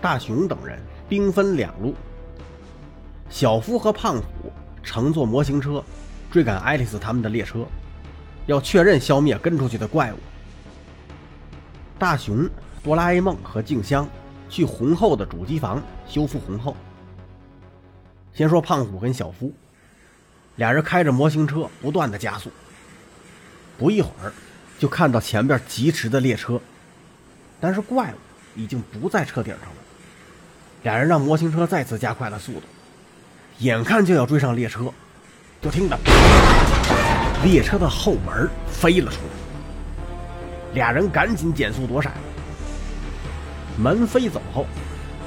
大雄等人兵分两路，小夫和胖虎乘坐模型车追赶爱丽丝他们的列车，要确认消灭跟出去的怪物。大雄、哆啦 A 梦和静香去红后的主机房修复红后。先说胖虎跟小夫，俩人开着模型车不断的加速，不一会儿就看到前边疾驰的列车，但是怪物已经不在车顶上了。俩人让模型车再次加快了速度，眼看就要追上列车，就听到列车的后门飞了出来，俩人赶紧减速躲闪。门飞走后，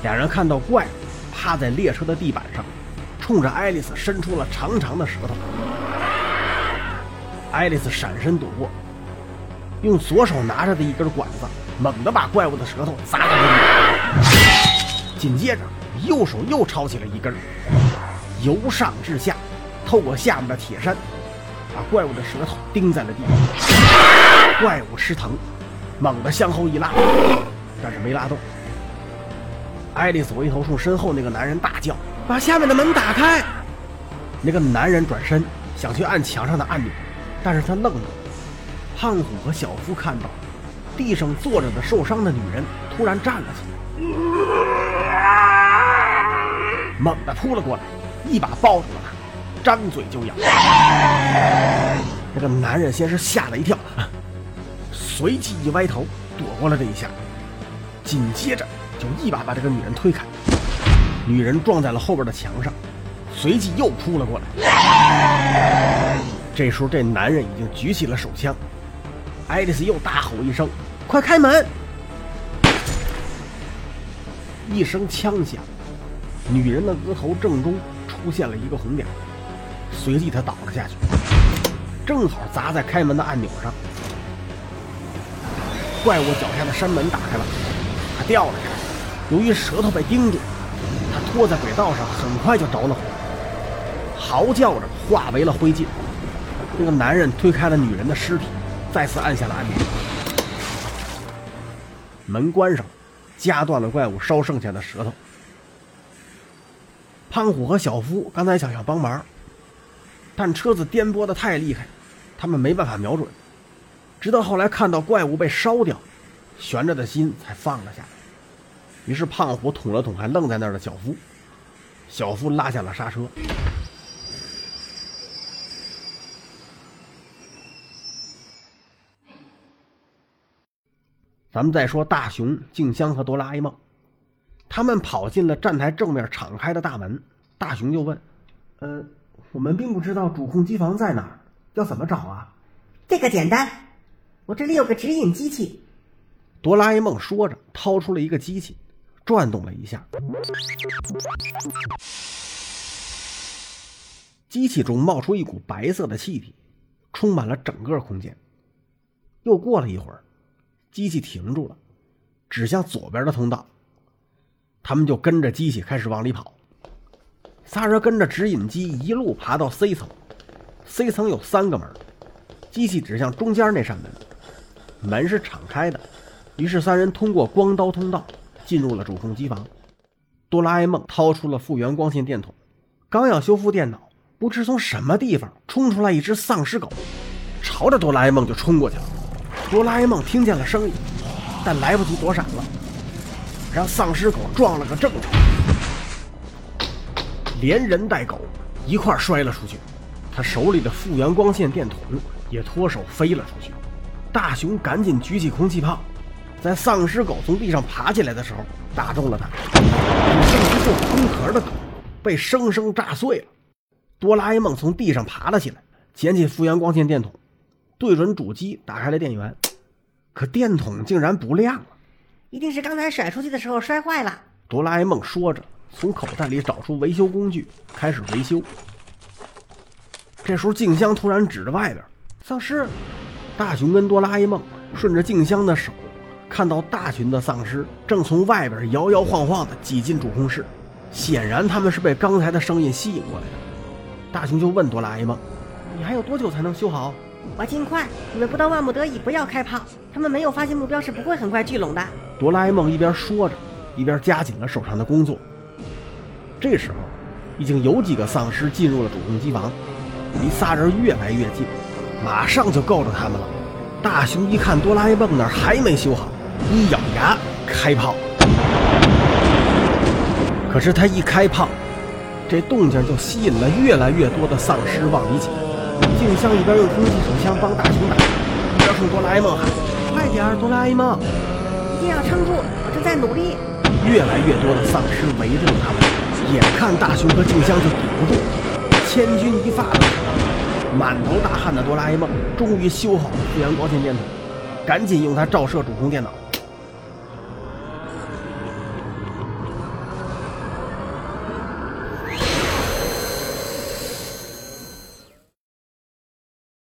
俩人看到怪物趴在列车的地板上。冲着爱丽丝伸出了长长的舌头，爱丽丝闪身躲过，用左手拿着的一根管子猛地把怪物的舌头砸在了地上，紧接着右手又抄起了一根，由上至下，透过下面的铁山，把怪物的舌头钉在了地上。怪物吃疼，猛地向后一拉，但是没拉动。爱丽丝回头冲身后那个男人大叫。把下面的门打开。那个男人转身想去按墙上的按钮，但是他愣了。胖虎和小夫看到地上坐着的受伤的女人突然站了起来，猛地扑了过来，一把抱住了她，张嘴就咬。那个男人先是吓了一跳，随即一歪头躲过了这一下，紧接着就一把把这个女人推开。女人撞在了后边的墙上，随即又扑了过来。这时候，这男人已经举起了手枪。爱丽丝又大吼一声：“快开门！”一声枪响，女人的额头正中出现了一个红点，随即她倒了下去，正好砸在开门的按钮上。怪物脚下的山门打开了，他掉了下来。由于舌头被钉住。他拖在轨道上，很快就着了火，嚎叫着化为了灰烬。那个男人推开了女人的尸体，再次按下了按钮，门关上，夹断了怪物烧剩下的舌头。胖虎和小夫刚才想要帮忙，但车子颠簸的太厉害，他们没办法瞄准。直到后来看到怪物被烧掉，悬着的心才放了下来。于是胖虎捅了捅还愣在那儿的小夫，小夫拉下了刹车。咱们再说大雄、静香和哆啦 A 梦，他们跑进了站台正面敞开的大门。大雄就问：“呃，我们并不知道主控机房在哪儿，要怎么找啊？”这个简单，我这里有个指引机器。哆啦 A 梦说着，掏出了一个机器。转动了一下，机器中冒出一股白色的气体，充满了整个空间。又过了一会儿，机器停住了，指向左边的通道。他们就跟着机器开始往里跑。仨人跟着指引机一路爬到 C 层，C 层有三个门，机器指向中间那扇门，门是敞开的。于是三人通过光刀通道。进入了主控机房，哆啦 A 梦掏出了复原光线电筒，刚要修复电脑，不知从什么地方冲出来一只丧尸狗，朝着哆啦 A 梦就冲过去了。哆啦 A 梦听见了声音，但来不及躲闪了，让丧尸狗撞了个正着，连人带狗一块摔了出去，他手里的复原光线电筒也脱手飞了出去。大雄赶紧举起空气炮。在丧尸狗从地上爬起来的时候，打中了它，只剩一副空壳的狗被生生炸碎了。哆啦 A 梦从地上爬了起来，捡起复原光线电筒，对准主机打开了电源，可电筒竟然不亮了。一定是刚才甩出去的时候摔坏了。哆啦 A 梦说着，从口袋里找出维修工具，开始维修。这时候，静香突然指着外边：“丧尸！”大雄跟哆啦 A 梦顺着静香的手。看到大群的丧尸正从外边摇摇晃晃地挤进主控室，显然他们是被刚才的声音吸引过来的。大雄就问哆啦 A 梦：“你还有多久才能修好？”“我尽快，你们不到万不得已不要开炮。他们没有发现目标是不会很快聚拢的。”哆啦 A 梦一边说着，一边加紧了手上的工作。这时候，已经有几个丧尸进入了主控机房，离仨人越来越近，马上就够着他们了。大雄一看哆啦 A 梦那儿还没修好，一咬牙开炮。可是他一开炮，这动静就吸引了越来越多的丧尸往里挤。静香一边用空气手枪帮大雄打，一边冲哆啦 A 梦喊：“快点，哆啦 A 梦！一定要撑住，我正在努力。”越来越多的丧尸围住了他们，眼看大雄和静香就抵不住，千钧一发的时候，满头大汗的哆啦 A 梦终于修好了复原光线电筒，赶紧用它照射主控电脑。